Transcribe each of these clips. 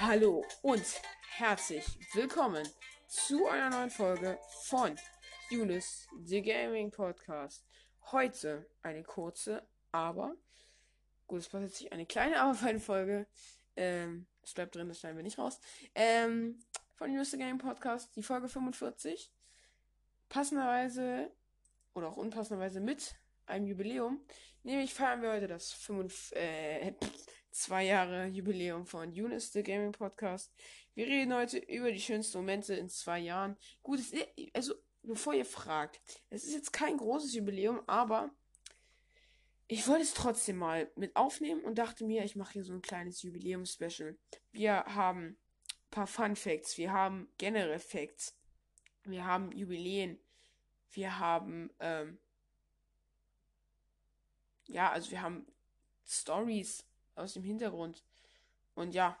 Hallo und herzlich willkommen zu einer neuen Folge von Junis, The Gaming Podcast. Heute eine kurze, aber gut, es passiert sich eine kleine, aber feine Folge. Ähm, es bleibt drin, das schneiden wir nicht raus. Ähm, von Junis, The Gaming Podcast, die Folge 45. Passenderweise oder auch unpassenderweise mit einem Jubiläum. Nämlich feiern wir heute das 5, äh, zwei Jahre Jubiläum von Eunice, the Gaming Podcast. Wir reden heute über die schönsten Momente in zwei Jahren. Gut, es, also, bevor ihr fragt, es ist jetzt kein großes Jubiläum, aber ich wollte es trotzdem mal mit aufnehmen und dachte mir, ich mache hier so ein kleines Jubiläum-Special. Wir haben ein paar Fun Facts, wir haben generell Facts, wir haben Jubiläen, wir haben, ähm, ja, also wir haben Stories aus dem Hintergrund. Und ja,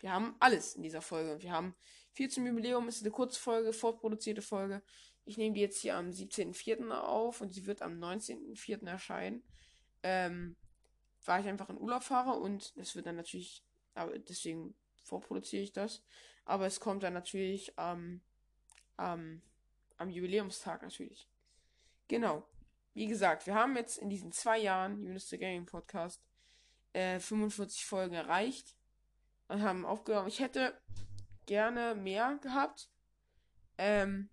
wir haben alles in dieser Folge. Wir haben viel zum Jubiläum. Es ist eine Kurzfolge, vorproduzierte Folge. Ich nehme die jetzt hier am 17.04. auf und sie wird am 19.04. erscheinen. Ähm, weil ich einfach in Urlaub fahre und es wird dann natürlich, deswegen vorproduziere ich das. Aber es kommt dann natürlich ähm, ähm, am Jubiläumstag natürlich. Genau. Wie gesagt, wir haben jetzt in diesen zwei Jahren Unis the Gaming Podcast äh, 45 Folgen erreicht und haben aufgenommen. Ich hätte gerne mehr gehabt. Ähm,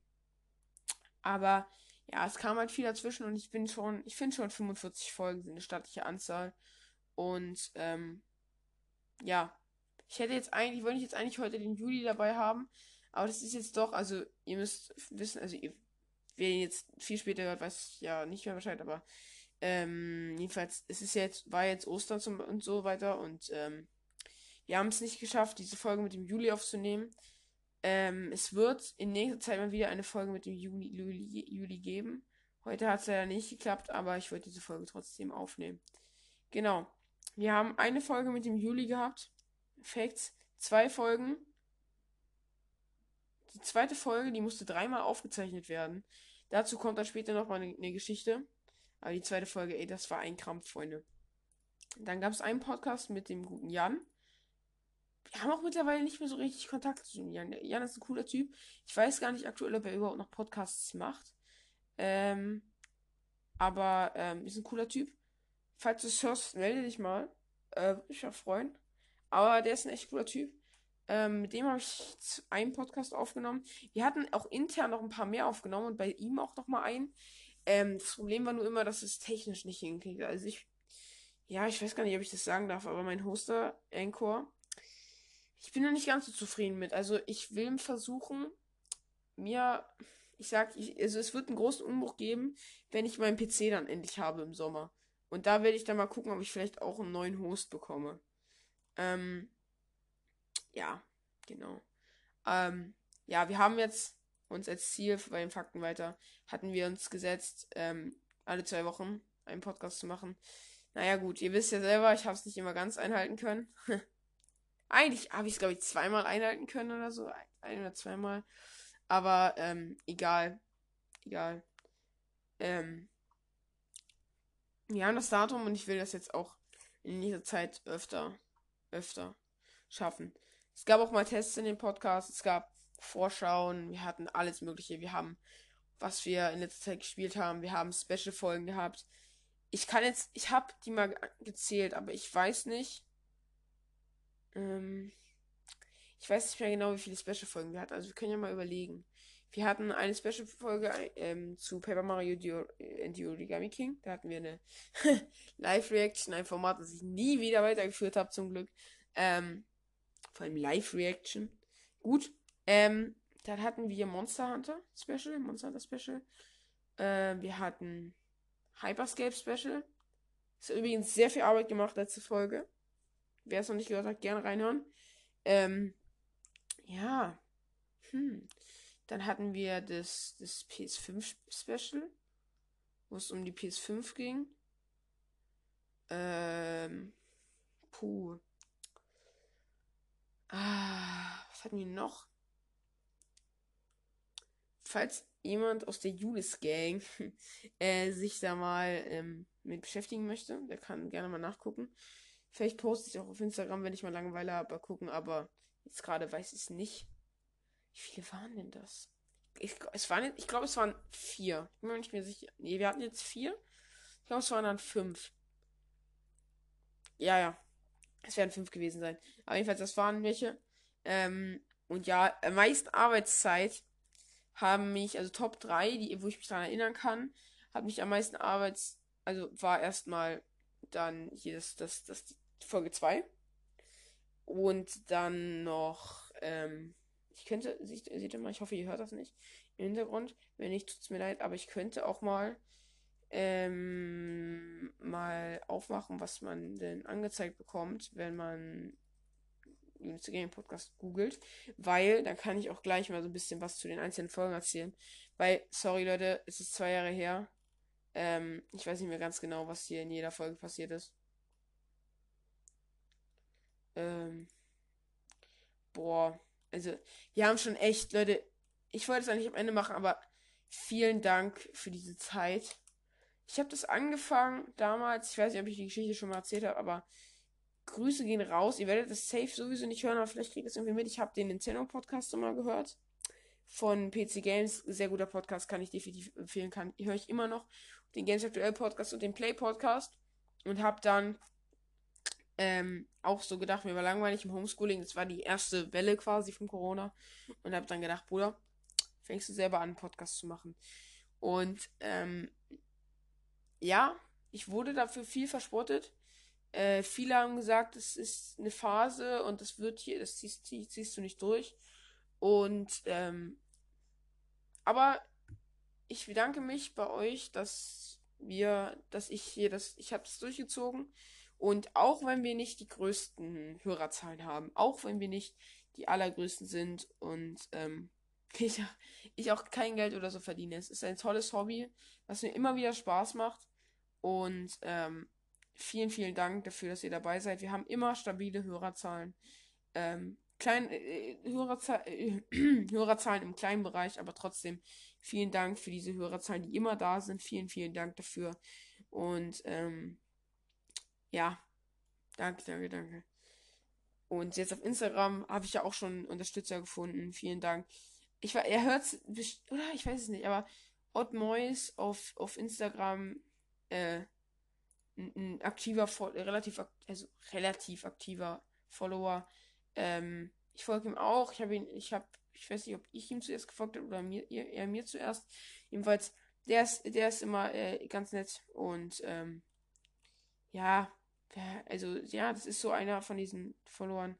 aber ja, es kam halt viel dazwischen und ich bin schon, ich finde schon 45 Folgen sind eine stattliche Anzahl. Und ähm, ja, ich hätte jetzt eigentlich, wollte ich jetzt eigentlich heute den Juli dabei haben, aber das ist jetzt doch, also ihr müsst wissen, also ihr, wer jetzt viel später hört, weiß ja nicht mehr Bescheid, aber ähm, jedenfalls, es ist jetzt, war jetzt Ostern zum, und so weiter und ähm, wir haben es nicht geschafft, diese Folge mit dem Juli aufzunehmen. Ähm, es wird in nächster Zeit mal wieder eine Folge mit dem Juli, Juli, Juli geben. Heute hat es leider nicht geklappt, aber ich wollte diese Folge trotzdem aufnehmen. Genau. Wir haben eine Folge mit dem Juli gehabt. Facts. Zwei Folgen. Die zweite Folge, die musste dreimal aufgezeichnet werden. Dazu kommt dann später noch mal eine, eine Geschichte. Aber die zweite Folge, ey, das war ein Krampf, Freunde. Dann gab es einen Podcast mit dem guten Jan. Wir haben auch mittlerweile nicht mehr so richtig Kontakt zu Jan. Jan ist ein cooler Typ. Ich weiß gar nicht aktuell, ob er überhaupt noch Podcasts macht. Ähm, aber ähm, ist ein cooler Typ. Falls du es hörst, melde dich mal. Äh, ich mich freuen. Aber der ist ein echt cooler Typ. Ähm, mit dem habe ich einen Podcast aufgenommen. Wir hatten auch intern noch ein paar mehr aufgenommen und bei ihm auch noch mal einen. Ähm, das Problem war nur immer, dass es technisch nicht hinkriegt. Also ich, ja, ich weiß gar nicht, ob ich das sagen darf, aber mein Hoster, Anchor, ich bin noch nicht ganz so zufrieden mit. Also ich will versuchen, mir, ich sag, ich, also es wird einen großen Umbruch geben, wenn ich meinen PC dann endlich habe im Sommer. Und da werde ich dann mal gucken, ob ich vielleicht auch einen neuen Host bekomme. Ähm, ja, genau. Ähm, ja, wir haben jetzt uns als Ziel bei den Fakten weiter, hatten wir uns gesetzt, ähm, alle zwei Wochen einen Podcast zu machen. Naja, gut, ihr wisst ja selber, ich habe es nicht immer ganz einhalten können. Eigentlich habe ich es, glaube ich, zweimal einhalten können oder so. Ein oder zweimal. Aber, ähm, egal. Egal. Ähm, wir haben das Datum und ich will das jetzt auch in dieser Zeit öfter, öfter schaffen. Es gab auch mal Tests in dem Podcast. Es gab Vorschauen, wir hatten alles Mögliche. Wir haben, was wir in letzter Zeit gespielt haben, wir haben Special-Folgen gehabt. Ich kann jetzt, ich habe die mal gezählt, aber ich weiß nicht. Ähm, ich weiß nicht mehr genau, wie viele Special-Folgen wir hatten. Also wir können ja mal überlegen. Wir hatten eine Special-Folge ähm, zu Paper Mario Dio and the Origami King. Da hatten wir eine Live-Reaction, ein Format, das ich nie wieder weitergeführt habe, zum Glück. Ähm, vor allem Live-Reaction. Gut, ähm, dann hatten wir Monster Hunter Special, Monster Hunter Special. Äh, wir hatten Hyperscape Special. Ist übrigens sehr viel Arbeit gemacht, letzte Folge. Wer es noch nicht gehört hat, gerne reinhören. Ähm, ja. Hm. Dann hatten wir das, das PS5 Special, wo es um die PS5 ging. Ähm, puh. Ah, was hatten wir noch? Falls jemand aus der Julis Gang äh, sich da mal ähm, mit beschäftigen möchte, der kann gerne mal nachgucken. Vielleicht poste ich auch auf Instagram, wenn ich mal Langeweile habe, gucken, aber jetzt gerade weiß ich es nicht. Wie viele waren denn das? Ich, es waren, ich glaube, es waren vier. Ich bin mir nicht mehr sicher. Nee, wir hatten jetzt vier. Ich glaube, es waren dann fünf. Ja, ja. Es werden fünf gewesen sein. Aber jedenfalls, das waren welche. Ähm, und ja, am meisten Arbeitszeit haben mich, also Top 3, die, wo ich mich daran erinnern kann, hat mich am meisten Arbeits, also war erstmal dann hier das, das, das Folge 2. Und dann noch, ähm, ich könnte, seht, seht ihr mal, ich hoffe, ihr hört das nicht im Hintergrund. Wenn nicht, tut's mir leid, aber ich könnte auch mal ähm, mal aufmachen, was man denn angezeigt bekommt, wenn man Unity Gaming Podcast googelt, weil dann kann ich auch gleich mal so ein bisschen was zu den einzelnen Folgen erzählen. Weil, sorry Leute, es ist zwei Jahre her. Ähm, ich weiß nicht mehr ganz genau, was hier in jeder Folge passiert ist. Ähm, boah, also wir haben schon echt, Leute, ich wollte es eigentlich am Ende machen, aber vielen Dank für diese Zeit. Ich habe das angefangen damals, ich weiß nicht, ob ich die Geschichte schon mal erzählt habe, aber Grüße gehen raus. Ihr werdet das safe sowieso nicht hören, aber vielleicht kriegt ihr es irgendwie mit. Ich habe den Nintendo Podcast mal gehört. Von PC Games. Sehr guter Podcast, kann ich definitiv empfehlen. Kann, höre ich immer noch. Den Games Aktuell Podcast und den Play Podcast. Und habe dann ähm, auch so gedacht, mir war langweilig im Homeschooling. Das war die erste Welle quasi von Corona. Und habe dann gedacht, Bruder, fängst du selber an, einen Podcast zu machen. Und ähm, ja, ich wurde dafür viel verspottet. Äh, viele haben gesagt, es ist eine Phase und das wird hier, das ziehst, ziehst, du nicht durch. Und ähm, aber ich bedanke mich bei euch, dass wir, dass ich hier das, ich habe das durchgezogen. Und auch wenn wir nicht die größten Hörerzahlen haben, auch wenn wir nicht die allergrößten sind und ähm, ich, ich auch kein Geld oder so verdiene. Es ist ein tolles Hobby, was mir immer wieder Spaß macht. Und ähm, vielen, vielen Dank dafür, dass ihr dabei seid. Wir haben immer stabile Hörerzahlen. Ähm, klein, äh, Hörerzahl, äh, Hörerzahlen im kleinen Bereich, aber trotzdem vielen Dank für diese Hörerzahlen, die immer da sind. Vielen, vielen Dank dafür. Und ähm, ja, danke, danke, danke. Und jetzt auf Instagram habe ich ja auch schon Unterstützer gefunden. Vielen Dank. Ich war, er hört oder ich weiß es nicht, aber Odd Mois auf, auf Instagram, äh, ein, aktiver, relativ, also relativ aktiver Follower. Ähm, ich folge ihm auch. Ich habe ihn, ich habe, ich weiß nicht, ob ich ihm zuerst gefolgt habe oder mir, er, mir zuerst. Jedenfalls, der ist, der ist immer äh, ganz nett und ähm, ja, also ja, das ist so einer von diesen Followern,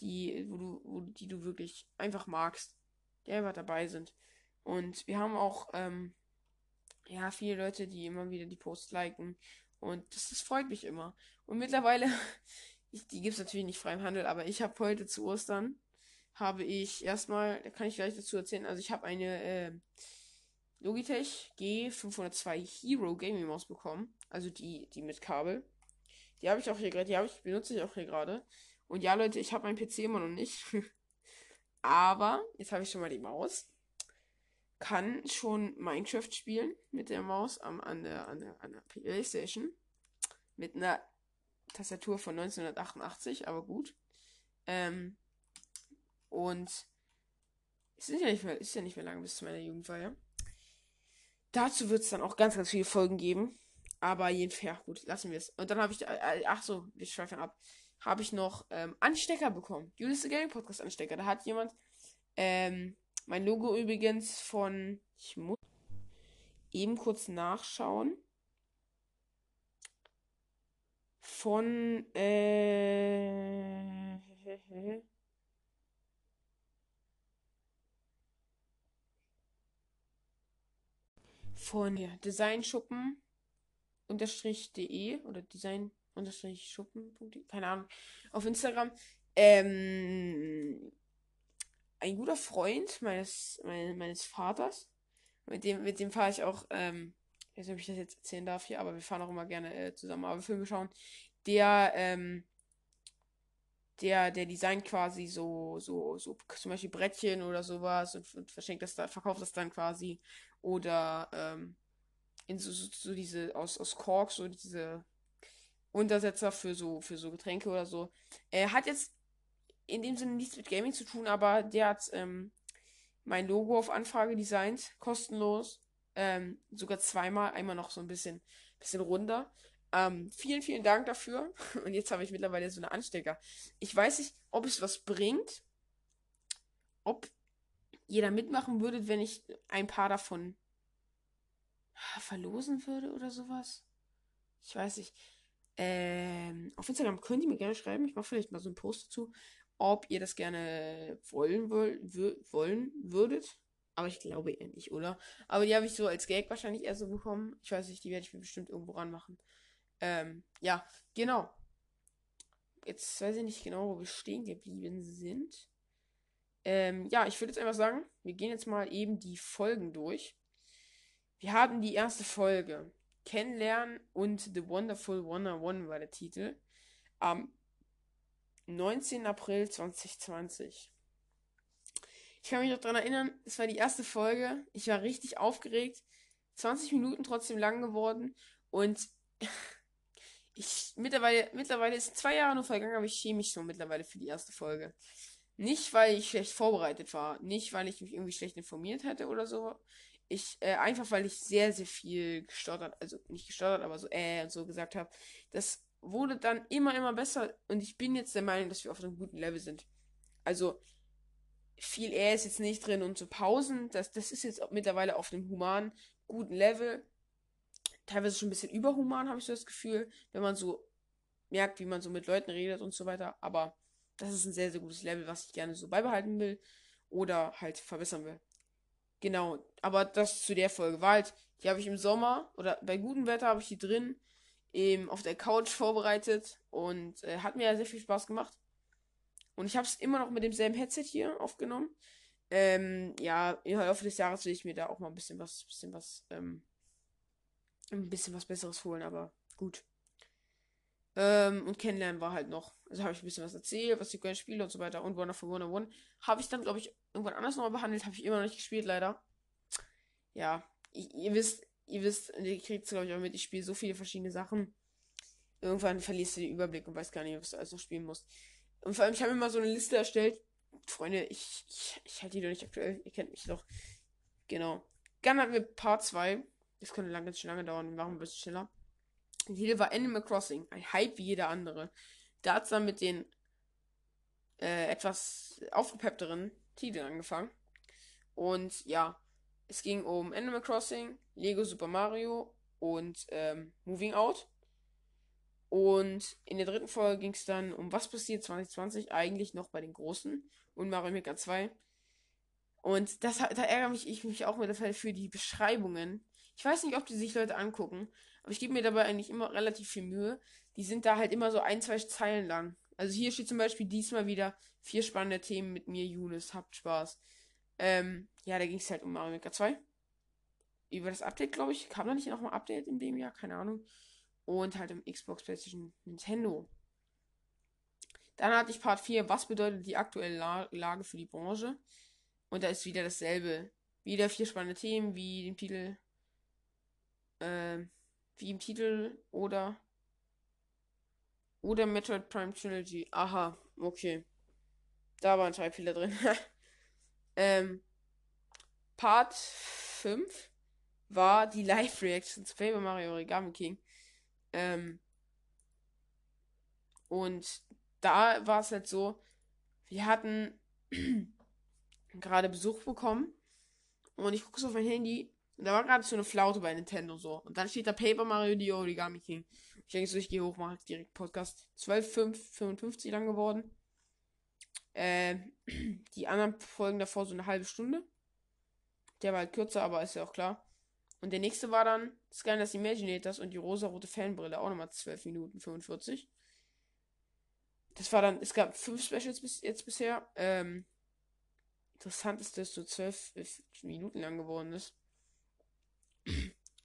die, wo du, wo, die du wirklich einfach magst, die einfach dabei sind. Und wir haben auch, ähm, ja, viele Leute, die immer wieder die Posts liken. Und das, das freut mich immer. Und mittlerweile, ich, die gibt es natürlich nicht frei im Handel, aber ich habe heute zu Ostern, habe ich erstmal, da kann ich gleich dazu erzählen, also ich habe eine äh, Logitech G502 Hero Gaming Maus bekommen. Also die, die mit Kabel. Die habe ich auch hier gerade, die ich, benutze ich auch hier gerade. Und ja, Leute, ich habe meinen PC immer noch nicht. Aber jetzt habe ich schon mal die Maus. Kann schon Minecraft spielen mit der Maus am, an, der, an, der, an der Playstation. Mit einer Tastatur von 1988, aber gut. Ähm, und es ist ja nicht mehr, ist ja nicht mehr lange bis zu meiner Jugendfeier. Dazu wird es dann auch ganz, ganz viele Folgen geben. Aber jedenfalls, ja, gut, lassen wir es. Und dann habe ich, äh, ach so, wir schweifen ab. Habe ich noch ähm, Anstecker bekommen. Julius the Gaming Podcast Anstecker. Da hat jemand ähm, mein Logo übrigens von, ich muss eben kurz nachschauen. Von, äh, von ja, Designschuppen unterstrich de oder design unterstrich schuppen.de, keine Ahnung, auf Instagram. Ähm, ein guter Freund meines, meines, meines Vaters, mit dem, mit dem fahre ich auch, ähm, ich weiß nicht, ob ich das jetzt erzählen darf hier, aber wir fahren auch immer gerne äh, zusammen aber Filme schauen. Der, ähm, der, der designt quasi so, so, so zum Beispiel Brettchen oder sowas und, und verschenkt das da, verkauft das dann quasi. Oder ähm, in so, so, so diese, aus, aus Kork, so diese, Untersetzer für so, für so Getränke oder so. Er hat jetzt in dem Sinne nichts mit Gaming zu tun, aber der hat ähm, mein Logo auf Anfrage designt, kostenlos. Ähm, sogar zweimal, einmal noch so ein bisschen, bisschen runder. Ähm, vielen, vielen Dank dafür. Und jetzt habe ich mittlerweile so eine Anstecker. Ich weiß nicht, ob es was bringt. Ob jeder mitmachen würde, wenn ich ein paar davon verlosen würde oder sowas. Ich weiß nicht. Ähm, auf Instagram könnt ihr mir gerne schreiben. Ich mache vielleicht mal so einen Post dazu, ob ihr das gerne wollen, wollen würdet. Aber ich glaube eher nicht, oder? Aber die habe ich so als Gag wahrscheinlich eher so bekommen. Ich weiß nicht, die werde ich mir bestimmt irgendwo ranmachen. Ähm, ja, genau. Jetzt weiß ich nicht genau, wo wir stehen geblieben sind. Ähm, ja, ich würde jetzt einfach sagen, wir gehen jetzt mal eben die Folgen durch. Wir hatten die erste Folge. Kennenlernen und The Wonderful 101 war der Titel. Am 19. April 2020. Ich kann mich noch daran erinnern, es war die erste Folge. Ich war richtig aufgeregt. 20 Minuten trotzdem lang geworden. Und ich mittlerweile, mittlerweile ist zwei Jahre nur vergangen, aber ich schäme mich schon mittlerweile für die erste Folge. Nicht, weil ich schlecht vorbereitet war, nicht, weil ich mich irgendwie schlecht informiert hätte oder so. Ich, äh, einfach weil ich sehr, sehr viel gestottert, also nicht gestottert, aber so, äh, und so gesagt habe. Das wurde dann immer, immer besser und ich bin jetzt der Meinung, dass wir auf einem guten Level sind. Also, viel er ist jetzt nicht drin und so Pausen, das, das ist jetzt mittlerweile auf einem humanen, guten Level teilweise schon ein bisschen überhuman, habe ich so das Gefühl, wenn man so merkt, wie man so mit Leuten redet und so weiter. Aber das ist ein sehr, sehr gutes Level, was ich gerne so beibehalten will oder halt verbessern will. Genau, aber das zu der Folge war halt, die habe ich im Sommer oder bei gutem Wetter habe ich die drin eben auf der Couch vorbereitet und äh, hat mir ja sehr viel Spaß gemacht. Und ich habe es immer noch mit demselben Headset hier aufgenommen. Ähm, ja, im Laufe des Jahres will ich mir da auch mal ein bisschen was, bisschen was ähm, ein bisschen was Besseres holen, aber gut. Ähm, und kennenlernen war halt noch. Also habe ich ein bisschen was erzählt, was ich gerne spiele und so weiter. Und Wonderful 101 habe ich dann, glaube ich, irgendwann anders nochmal behandelt. Habe ich immer noch nicht gespielt, leider. Ja, ich, ihr wisst, ihr wisst, ihr kriegt es, glaube ich, auch mit. Ich spiele so viele verschiedene Sachen. Irgendwann verlierst du den Überblick und weißt gar nicht, was du alles noch spielen musst. Und vor allem, ich habe mir mal so eine Liste erstellt. Freunde, ich, ich, ich halte die doch nicht aktuell. Ihr kennt mich doch. Genau. Dann hatten wir Part 2. Das könnte lang, ganz schön lange dauern. Wir machen ein bisschen schneller. Hier war Animal Crossing. Ein Hype wie jeder andere. Da hat es dann mit den äh, etwas aufgepeppteren Titeln angefangen. Und ja, es ging um Animal Crossing, Lego Super Mario und ähm, Moving Out. Und in der dritten Folge ging es dann um was passiert 2020 eigentlich noch bei den Großen und Mario Maker 2. Und das, da ärgere mich ich mich auch mit der für die Beschreibungen ich weiß nicht, ob die sich Leute angucken, aber ich gebe mir dabei eigentlich immer relativ viel Mühe. Die sind da halt immer so ein, zwei Zeilen lang. Also hier steht zum Beispiel diesmal wieder vier spannende Themen mit mir, Younes. Habt Spaß. Ähm, ja, da ging es halt um Mario Maker 2. Über das Update, glaube ich. Kam da nicht noch mal Update in dem Jahr? Keine Ahnung. Und halt im Xbox, PlayStation, Nintendo. Dann hatte ich Part 4. Was bedeutet die aktuelle La Lage für die Branche? Und da ist wieder dasselbe. Wieder vier spannende Themen, wie den Titel äh, wie im Titel oder oder Metroid Prime Trilogy. Aha, okay. Da war ein Schreibfehler drin. ähm, Part 5 war die Live-Reaction zu Paper Mario Origami King. Ähm, und da war es halt so, wir hatten gerade Besuch bekommen und ich gucke so auf mein Handy und da war gerade so eine Flaute bei Nintendo so. Und dann steht da Paper Mario die Origami King. Ich denke so, ich gehe hoch, mache direkt Podcast. 12,5, lang geworden. Äh, die anderen Folgen davor so eine halbe Stunde. Der war halt kürzer, aber ist ja auch klar. Und der nächste war dann Skylanders Imaginators und die rosa-rote Fanbrille, auch nochmal 12 Minuten 45. Das war dann, es gab fünf Specials bis jetzt bisher. Ähm, interessant ist, dass so 12 Minuten lang geworden ist.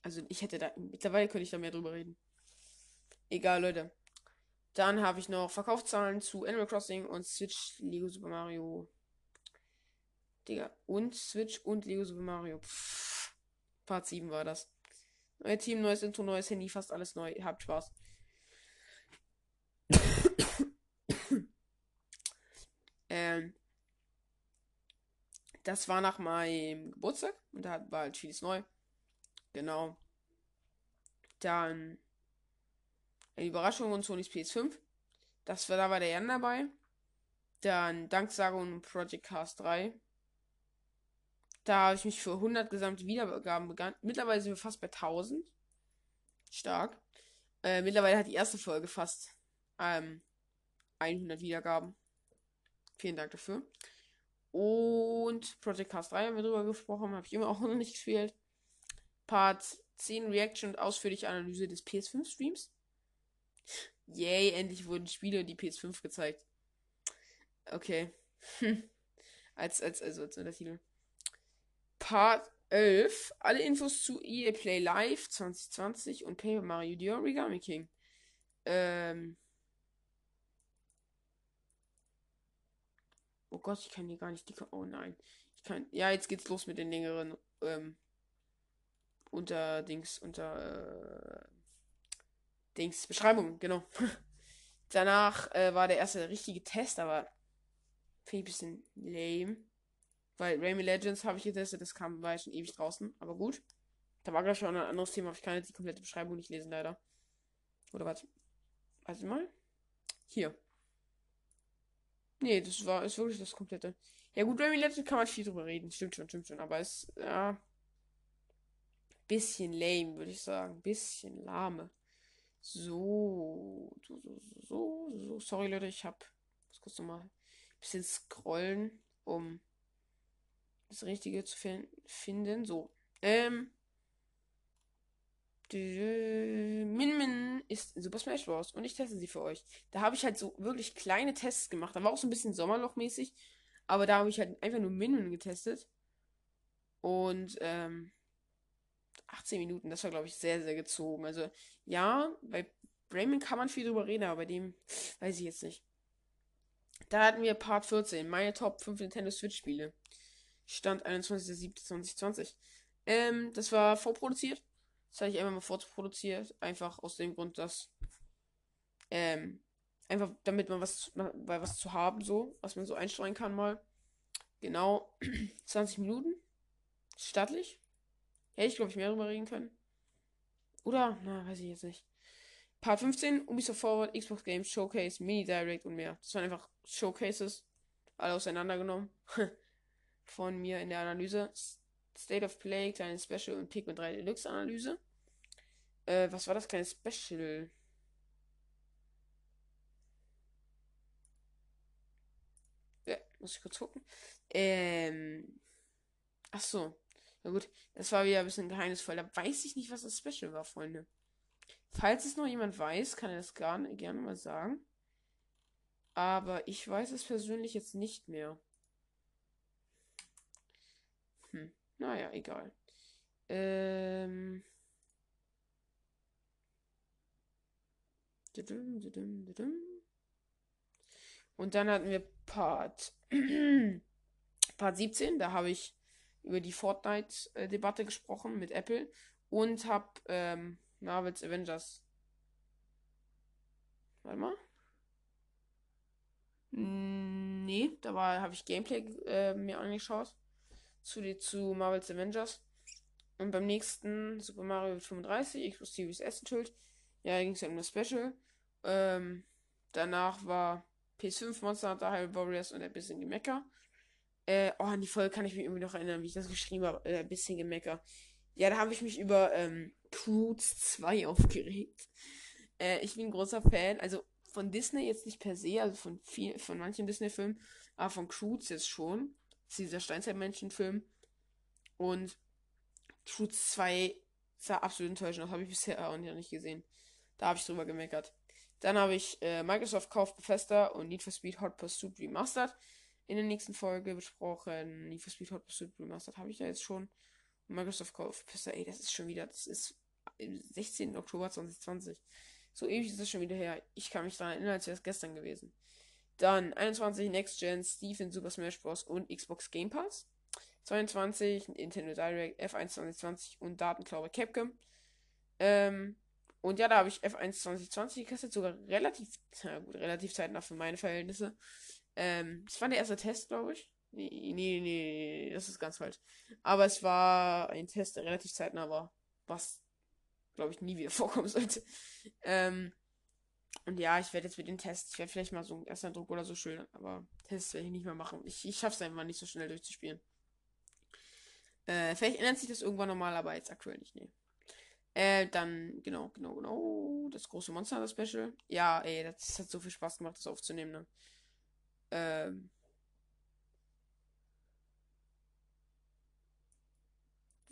Also ich hätte da. Mittlerweile könnte ich da mehr drüber reden. Egal, Leute. Dann habe ich noch Verkaufszahlen zu Animal Crossing und Switch, Lego Super Mario. Digga. Und Switch und Lego Super Mario. Pff, Part 7 war das. Neue Team, neues Intro, neues Handy, fast alles neu. Habt Spaß. ähm, das war nach meinem Geburtstag und da war halt vieles neu. Genau. Dann eine Überraschung und Sony's PS5. Das war, da war der Jan dabei. Dann Danksagung und Project Cast 3. Da habe ich mich für 100 gesamte Wiedergaben begann. Mittlerweile sind wir fast bei 1000. Stark. Äh, mittlerweile hat die erste Folge fast ähm, 100 Wiedergaben. Vielen Dank dafür. Und Project Cast 3 haben wir drüber gesprochen, habe ich immer auch noch nicht gespielt. Part 10 Reaction und ausführliche Analyse des PS5 Streams. Yay, endlich wurden Spiele die PS5 gezeigt. Okay. als, als, also als Untertitel. Part 11. Alle Infos zu EA Play Live 2020 und Paper Mario The Origami King. Ähm. Oh Gott, ich kann hier gar nicht die. Oh nein. Ich kann. Ja, jetzt geht's los mit den längeren. Ähm, unter Dings. Unter. Äh, Dings. Beschreibung, genau. Danach äh, war der erste richtige Test, aber. Finde ich ein bisschen lame. Weil Rayman Legends habe ich getestet, das kam, war schon ewig draußen, aber gut. Da war gleich schon ein anderes Thema, aber ich kann jetzt die komplette Beschreibung nicht lesen, leider. Oder was? Warte mal. Hier. Nee, das war, ist wirklich das komplette. Ja gut, Rayman Legends kann man viel drüber reden. Stimmt schon, stimmt schon, aber es, ja. Bisschen lame, würde ich sagen. Bisschen lahme. So, so, so, so, so. Sorry, Leute, ich hab. Muss kurz nochmal ein bisschen scrollen, um das Richtige zu finden. So. Ähm. Min Min ist Super Smash Bros. und ich teste sie für euch. Da habe ich halt so wirklich kleine Tests gemacht. Da war auch so ein bisschen Sommerloch-mäßig. Aber da habe ich halt einfach nur Min Min getestet. Und, ähm. 18 Minuten, das war, glaube ich, sehr, sehr gezogen. Also, ja, bei Rayman kann man viel drüber reden, aber bei dem weiß ich jetzt nicht. Da hatten wir Part 14, meine Top 5 Nintendo Switch-Spiele. Stand 21.07.2020. Ähm, das war vorproduziert. Das hatte ich einfach mal vorproduziert. Einfach aus dem Grund, dass. Ähm, einfach damit man was, bei was zu haben, so, was man so einstreuen kann mal. Genau. 20 Minuten. Stattlich. Hätte ich, glaube ich, mehr darüber reden können. Oder? Na, weiß ich jetzt nicht. Part 15, Ubisoft Forward, Xbox Games, Showcase, Mini Direct und mehr. Das waren einfach Showcases. Alle auseinandergenommen. von mir in der Analyse. State of Play, kleine Special und Pikmin 3 Deluxe Analyse. Äh, was war das kleine Special? Ja, muss ich kurz gucken. Ähm. Ach so. Na gut, das war wieder ein bisschen geheimnisvoll. Da weiß ich nicht, was das Special war, Freunde. Falls es noch jemand weiß, kann er das gar, gerne mal sagen. Aber ich weiß es persönlich jetzt nicht mehr. Hm. Naja, egal. Ähm. Und dann hatten wir Part, Part 17. Da habe ich über die Fortnite-Debatte gesprochen mit Apple und habe ähm, Marvel's Avengers. Warte mal. Nee, da habe ich Gameplay äh, mir angeschaut zu, die, zu Marvel's Avengers. Und beim nächsten Super Mario 35, Xbox Series S enthüllt. Ja, ging es ja um das Special. Ähm, danach war PS5 Monster Hunter Hyrule Warriors und ein bisschen Gemecker. Äh, oh, an die Folge kann ich mich irgendwie noch erinnern, wie ich das geschrieben habe. Äh, ein bisschen Gemecker. Ja, da habe ich mich über ähm, Croods 2 aufgeregt. Äh, ich bin großer Fan, also von Disney jetzt nicht per se, also von viel, von manchen Disney-Filmen, aber von Croods jetzt schon dieser Steinzeitmenschen-Film. Und Truth 2 sah absolut enttäuschend aus. Habe ich bisher auch nicht gesehen. Da habe ich drüber gemeckert. Dann habe ich äh, Microsoft kauft Bethesda und Need for Speed Hot Pursuit Remastered in der nächsten Folge besprochen. Need for Speed Hot Pursuit Remastered habe ich da jetzt schon. Microsoft kauft Bethesda, ey, das ist schon wieder, das ist im 16. Oktober 2020. So ewig ist das schon wieder her. Ich kann mich daran erinnern, als wäre es gestern gewesen. Dann 21 Next Gen, Steve in Super Smash Bros. und Xbox Game Pass. 22 Nintendo Direct, F1 2020 und Datenklaube Capcom. Ähm, und ja, da habe ich F1 2020 gekostet, sogar relativ, na gut, relativ zeitnah für meine Verhältnisse. Ähm, das war der erste Test, glaube ich. Nee, nee, nee, nee, das ist ganz falsch. Aber es war ein Test, der relativ zeitnah war. Was, glaube ich, nie wieder vorkommen sollte. Ähm, und ja, ich werde jetzt mit den Tests, ich werde vielleicht mal so einen ersten Druck oder so schildern, aber Tests werde ich nicht mehr machen. Ich, ich schaffe es einfach nicht so schnell durchzuspielen. Äh, vielleicht ändert sich das irgendwann nochmal, aber jetzt aktuell nicht, nee. Äh, dann, genau, genau, genau. Das große Monster das Special. Ja, ey, das hat so viel Spaß gemacht, das aufzunehmen, ne? Ähm.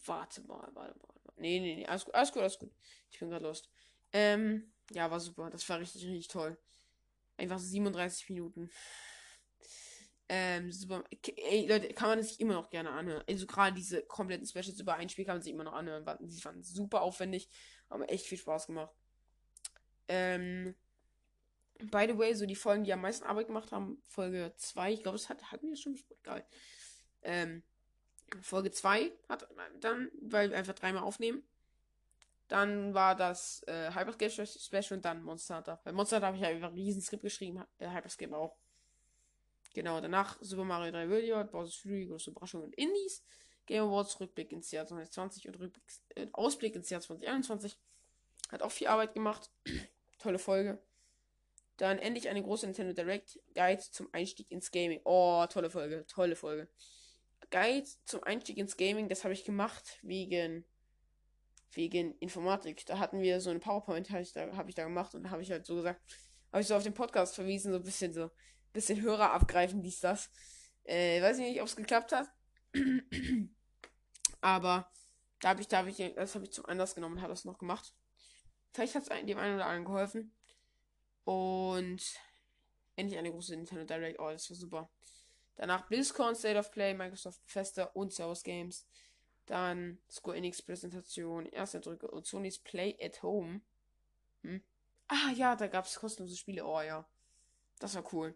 Warte mal, warte mal. Nee, nee, nee, alles gut, alles gut, alles gut. Ich bin gerade lost. Ähm, ja, war super. Das war richtig, richtig toll. Einfach 37 Minuten. Ähm, super. Ey, Leute, kann man sich immer noch gerne anhören. Also gerade diese kompletten Specials über ein Spiel kann man sich immer noch anhören. Die waren super aufwendig. Haben echt viel Spaß gemacht. Ähm, by the way, so die Folgen, die am meisten Arbeit gemacht haben, Folge 2, ich glaube, das hat, hatten wir schon besprochen. Geil. Ähm, Folge 2 hat dann, weil wir einfach dreimal aufnehmen. Dann war das äh, Hyperscape Special und dann Monster Hunter. Bei Monster Hunter habe ich ja einfach ein riesen Skript geschrieben, äh, Hyperscape auch. Genau, danach Super Mario 3 World, Bowser's Fury, große Überraschung und Indies. Game Awards, Rückblick ins Jahr 2020 und Rückblick, äh, Ausblick ins Jahr 2021. Hat auch viel Arbeit gemacht. Tolle Folge. Dann endlich eine große Nintendo Direct Guide zum Einstieg ins Gaming. Oh, tolle Folge, tolle Folge. Guide zum Einstieg ins Gaming, das habe ich gemacht wegen wegen Informatik. Da hatten wir so eine PowerPoint, habe ich, da, hab ich da gemacht und habe ich halt so gesagt, habe ich so auf den Podcast verwiesen, so ein bisschen so, bisschen Hörer abgreifen, dies, das. Äh, weiß ich nicht, ob es geklappt hat. Aber da habe ich, da habe ich, das habe ich zum Anlass genommen und habe das noch gemacht. Vielleicht hat es dem einen oder anderen geholfen. Und endlich eine große Nintendo Direct. Oh, das war super. Danach BlizzCon, State of Play, Microsoft Festa und Source Games. Dann Square Enix Präsentation, erste Drücke und Sony's Play at Home. Hm? Ah ja, da gab es kostenlose Spiele. Oh ja. Das war cool.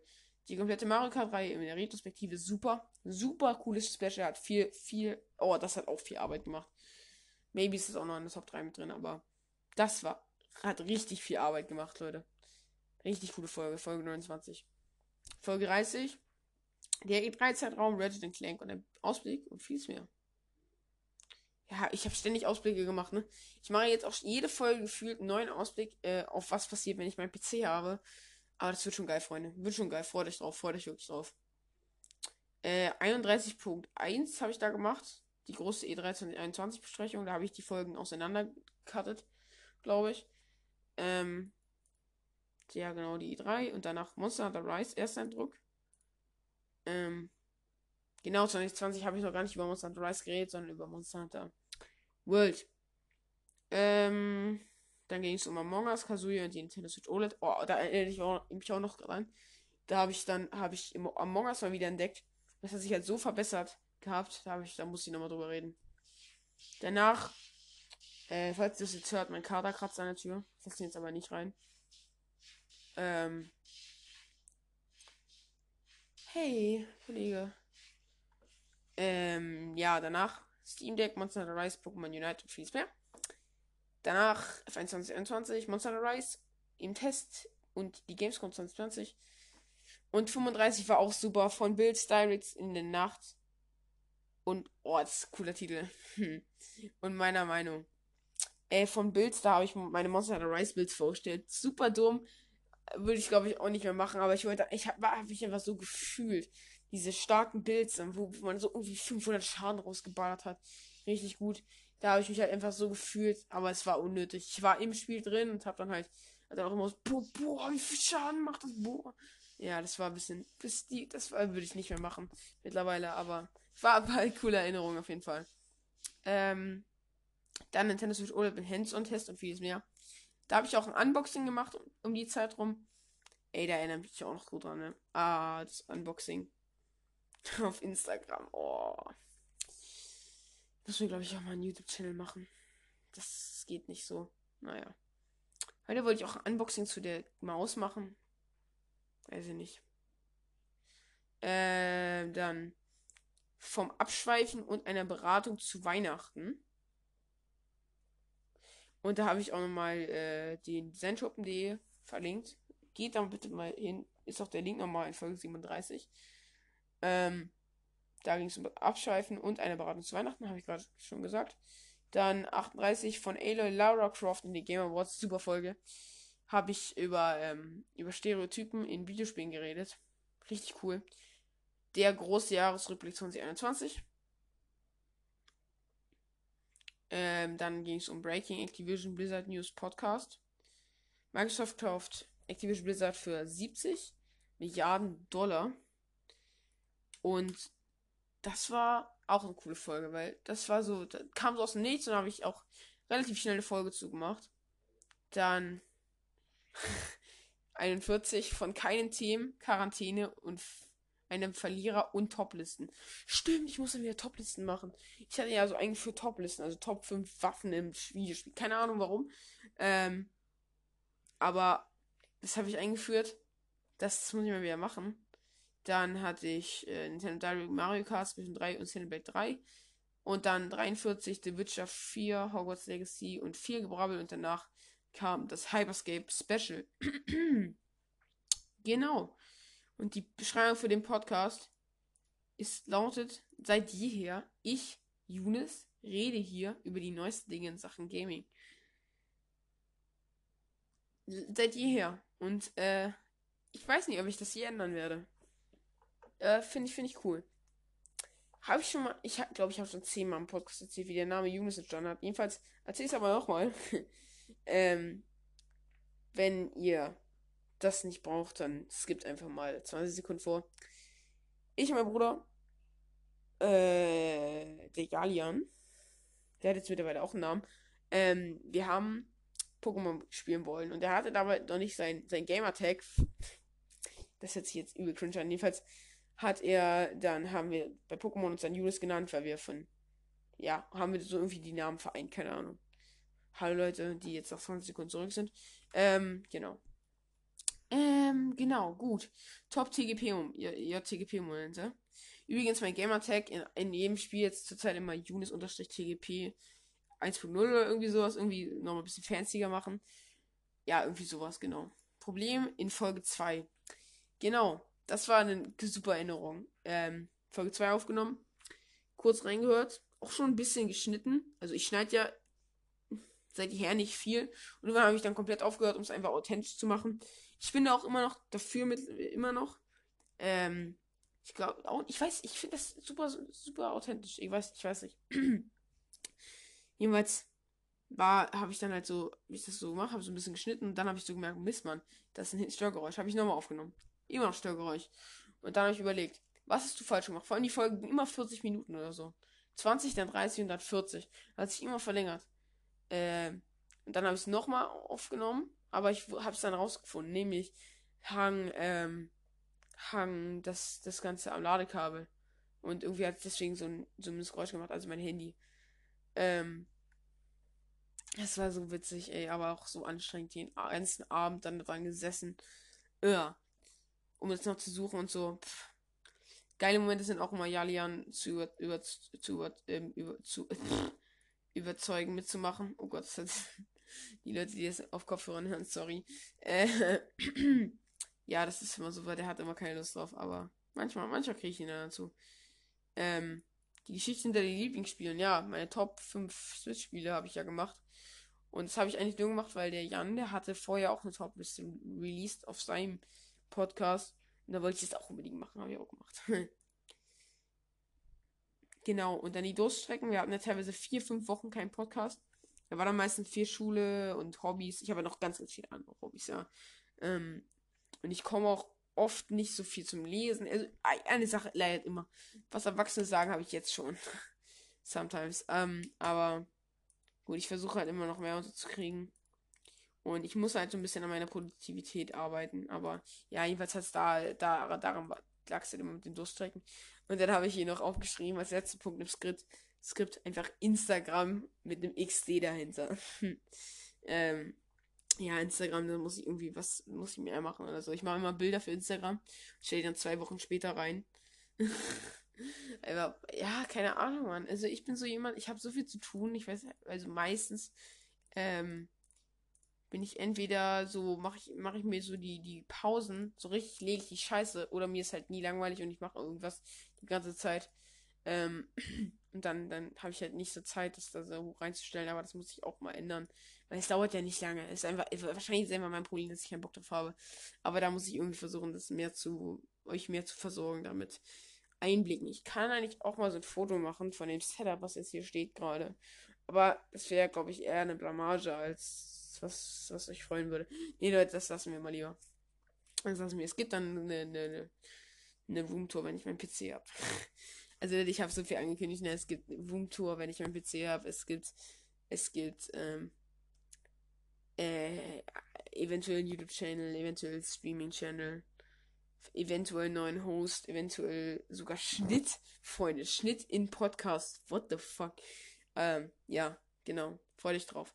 Die komplette Mario Kart-Reihe in der Retrospektive super. Super cooles Special. Hat viel, viel. Oh, das hat auch viel Arbeit gemacht. Maybe ist es auch noch in der Top 3 mit drin, aber das war. Hat richtig viel Arbeit gemacht, Leute. Richtig coole Folge. Folge 29. Folge 30. Der E3-Zeitraum, Ratchet Clank und der Ausblick und vieles mehr. Ja, ich habe ständig Ausblicke gemacht, ne? Ich mache jetzt auch jede Folge gefühlt einen neuen Ausblick äh, auf was passiert, wenn ich meinen PC habe. Aber das wird schon geil, Freunde. Wird schon geil. Freut euch drauf. Freut euch wirklich drauf. Äh, 31.1 habe ich da gemacht. Die große E3 Besprechung. Da habe ich die Folgen auseinandergecuttet, glaube ich. Ähm, ja, genau, die E3. Und danach Monster Hunter Rise, Ersteindruck. Ähm, genau, 2020 habe ich noch gar nicht über Monster Hunter Rise geredet, sondern über Monster Hunter World. Ähm, dann ging es um Among Us, Kazuya und die Nintendo Switch OLED. Oh, da erinnere ich mich auch noch dran. Da habe ich dann, habe ich Among Us mal wieder entdeckt. Das hat sich halt so verbessert gehabt. Da ich, da muss ich nochmal drüber reden. Danach, äh, falls ihr das jetzt hört, mein Kader kratzt an der Tür. Ich lasse ihn jetzt aber nicht rein. Ähm. Hey, Kollege. Ähm, ja, danach Steam Deck, Monster Hunter Rise, Pokémon Unite und vieles mehr. Danach F1 2021, Monster Rise im Test und die Gamescom 2020. Und 35 war auch super von Builds Directs in der Nacht. Und, oh, das ist ein cooler Titel. und meiner Meinung. Äh, von Builds, da habe ich meine Monster Hunter Rise Builds vorgestellt. Super dumm. Würde ich, glaube ich, auch nicht mehr machen. Aber ich wollte, ich habe hab mich einfach so gefühlt. Diese starken Builds, wo, wo man so irgendwie 500 Schaden rausgeballert hat. Richtig gut. Da habe ich mich halt einfach so gefühlt, aber es war unnötig. Ich war im Spiel drin und habe dann halt, halt auch immer so, boah, boah, wie viel Schaden macht das, boah. Ja, das war ein bisschen, das, die, das würde ich nicht mehr machen mittlerweile, aber war aber eine coole Erinnerung auf jeden Fall. Ähm, dann Nintendo Switch OLED mit Hands-on-Test und vieles mehr. Da habe ich auch ein Unboxing gemacht um, um die Zeit rum. Ey, da erinnere ich mich auch noch gut dran, ne? Ah, das Unboxing. auf Instagram. Oh. Müssen wir, glaube ich, auch mal einen YouTube-Channel machen. Das geht nicht so. Naja. Heute wollte ich auch ein Unboxing zu der Maus machen. Weiß ich nicht. Äh, dann vom Abschweifen und einer Beratung zu Weihnachten. Und da habe ich auch nochmal äh, den designshoppen.de verlinkt. Geht da bitte mal hin. Ist auch der Link nochmal in Folge 37. Ähm, da ging es um Abschweifen und eine Beratung zu Weihnachten, habe ich gerade schon gesagt. Dann 38 von Aloy Lara Croft in die Game Awards, super Folge. Habe ich über, ähm, über Stereotypen in Videospielen geredet. Richtig cool. Der große Jahresrückblick 2021. Ähm, dann ging es um Breaking Activision Blizzard News Podcast. Microsoft kauft Activision Blizzard für 70 Milliarden Dollar. Und das war auch eine coole Folge, weil das war so, da kam so aus dem Nichts und habe ich auch relativ schnell eine Folge zugemacht. Dann 41 von keinen Themen, Quarantäne und einem Verlierer und Toplisten. Stimmt, ich muss dann wieder Toplisten machen. Ich hatte ja so eigentlich für Toplisten, also Top 5 Waffen im Videospiel. Keine Ahnung warum. Ähm, aber das habe ich eingeführt. Das, das muss ich mal wieder machen. Dann hatte ich äh, Nintendo Direct Mario Kart zwischen 3 und Xenoblade 3. Und dann 43 The Witcher 4, Hogwarts Legacy und 4 Gebrabbel. Und danach kam das Hyperscape Special. genau. Und die Beschreibung für den Podcast ist lautet seit jeher, ich, Younes, rede hier über die neuesten Dinge in Sachen Gaming. Seit jeher. Und äh, ich weiß nicht, ob ich das hier ändern werde. Äh, finde ich, finde ich cool. Habe ich schon mal, ich glaube, ich habe schon zehnmal im Podcast erzählt, wie der Name Younes entstanden hat. Jedenfalls ich es aber nochmal. ähm, wenn ihr das nicht braucht, dann skippt einfach mal 20 Sekunden vor. Ich und mein Bruder, äh, der Galian, der hat jetzt mittlerweile auch einen Namen, ähm, wir haben Pokémon spielen wollen und er hatte dabei noch nicht sein, sein Gamertag. Das hört sich jetzt übel cringe an. Jedenfalls hat er, dann haben wir bei Pokémon uns dann Julius genannt, weil wir von, ja, haben wir so irgendwie die Namen vereint, keine Ahnung. Hallo Leute, die jetzt nach 20 Sekunden zurück sind. Ähm, genau. Ähm, genau, gut. Top TGP, JTGP-Momente. Übrigens, mein Gamertag in, in jedem Spiel jetzt zurzeit immer Junis-TGP 1.0 oder irgendwie sowas. Irgendwie nochmal ein bisschen fancier machen. Ja, irgendwie sowas, genau. Problem in Folge 2. Genau, das war eine super Erinnerung. Ähm, Folge 2 aufgenommen. Kurz reingehört. Auch schon ein bisschen geschnitten. Also ich schneide ja seit jeher nicht viel. Und irgendwann habe ich dann komplett aufgehört, um es einfach authentisch zu machen. Ich bin da auch immer noch dafür mit, immer noch. Ähm, ich glaube, ich weiß, ich finde das super, super authentisch. Ich weiß, ich weiß nicht. Jedenfalls war, habe ich dann halt so, wie ich das so gemacht habe, so ein bisschen geschnitten und dann habe ich so gemerkt, Mist, Mann, das ist ein Störgeräusch. Habe ich nochmal aufgenommen. Immer noch Störgeräusch. Und dann habe ich überlegt, was hast du falsch gemacht? Vor allem die Folgen immer 40 Minuten oder so. 20, dann 30 und dann 40. Hat sich immer verlängert. Ähm, und dann habe ich es nochmal aufgenommen aber ich habe es dann rausgefunden, nämlich hang, ähm, hang das, das Ganze am Ladekabel. Und irgendwie hat es deswegen so ein, so ein Geräusch gemacht, also mein Handy. Ähm, das war so witzig, ey, aber auch so anstrengend, den ganzen Abend dann dran gesessen. Ja. Um es noch zu suchen und so. Pff. Geile Momente sind auch immer Jalian zu, über, über, zu, über, ähm, über, zu, überzeugen mitzumachen. Oh Gott, das die Leute, die das auf Kopfhörern hören, sorry. Äh, ja, das ist immer so, weil der hat immer keine Lust drauf, aber manchmal, manchmal kriege ich ihn dann dazu. Ähm, die Geschichte hinter den Lieblingsspielen, ja, meine Top 5 Switch-Spiele habe ich ja gemacht. Und das habe ich eigentlich nur gemacht, weil der Jan, der hatte vorher auch eine Top-Liste released auf seinem Podcast. Und da wollte ich das auch unbedingt machen, habe ich auch gemacht. genau, und dann die Durststrecken. Wir hatten ja teilweise vier, fünf Wochen keinen Podcast. Da war dann meistens viel Schule und Hobbys. Ich habe ja noch ganz, ganz viele andere Hobbys, ja. Ähm, und ich komme auch oft nicht so viel zum Lesen. Also eine Sache leidet immer. Was Erwachsene sagen, habe ich jetzt schon. Sometimes. Ähm, aber gut, ich versuche halt immer noch mehr unterzukriegen. Und ich muss halt so ein bisschen an meiner Produktivität arbeiten. Aber ja, jedenfalls hat es da, da, daran lag es halt immer mit den Durststrecken. Und dann habe ich hier noch aufgeschrieben als letzter Punkt im Skript. Skript einfach Instagram mit einem XD dahinter. ähm, ja, Instagram, da muss ich irgendwie was, muss ich mehr machen oder so. Ich mache immer Bilder für Instagram, stelle die dann zwei Wochen später rein. Aber, ja, keine Ahnung, Mann. Also ich bin so jemand, ich habe so viel zu tun. Ich weiß, also meistens, ähm, bin ich entweder so, mache ich, mach ich mir so die, die Pausen, so richtig lege ich die Scheiße, oder mir ist halt nie langweilig und ich mache irgendwas die ganze Zeit. Ähm, und dann, dann habe ich halt nicht so Zeit, das da so reinzustellen, aber das muss ich auch mal ändern. Weil es dauert ja nicht lange. Es ist einfach, wahrscheinlich ist einfach mein Problem, dass ich keinen Bock drauf habe. Aber da muss ich irgendwie versuchen, das mehr zu, euch mehr zu versorgen damit. Einblicken. Ich kann eigentlich auch mal so ein Foto machen von dem Setup, was jetzt hier steht gerade. Aber das wäre, glaube ich, eher eine Blamage als was, was euch freuen würde. Nee, Leute, das lassen wir mal lieber. Das lassen wir. Es gibt dann eine, eine, eine Roomtour, wenn ich meinen PC habe. Also ich habe so viel angekündigt. Ne? Es gibt Roomtour, wenn ich meinen PC habe. Es gibt, es gibt ähm, äh, eventuell YouTube-Channel, eventuell Streaming-Channel, eventuell neuen Host, eventuell sogar Schnitt. Freunde, Schnitt in Podcast. What the fuck? Ähm, ja, genau. Freu dich drauf.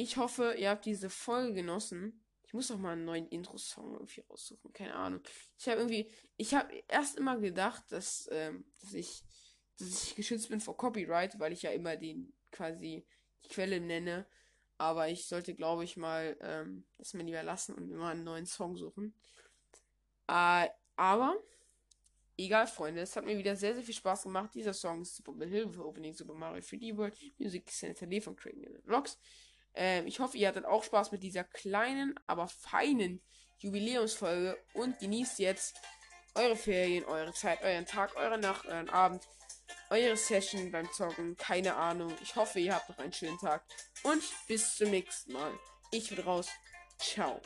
Ich hoffe, ihr habt diese Folge genossen. Ich muss doch mal einen neuen Intro-Song irgendwie raussuchen. Keine Ahnung. Ich habe irgendwie, ich habe erst immer gedacht, dass, ähm, dass ich, dass ich geschützt bin vor Copyright, weil ich ja immer den quasi die Quelle nenne. Aber ich sollte, glaube ich, mal ähm, das mal lieber lassen und immer einen neuen Song suchen. Äh, aber egal, Freunde, es hat mir wieder sehr, sehr viel Spaß gemacht. Dieser Song ist Super Hilfe Opening Super Mario 3D World Music Center D von Craig Vlogs. Ähm, ich hoffe, ihr hattet auch Spaß mit dieser kleinen, aber feinen Jubiläumsfolge und genießt jetzt eure Ferien, eure Zeit, euren Tag, eure Nacht, euren Abend eure Session beim Zocken. Keine Ahnung. Ich hoffe, ihr habt noch einen schönen Tag. Und bis zum nächsten Mal. Ich bin raus. Ciao.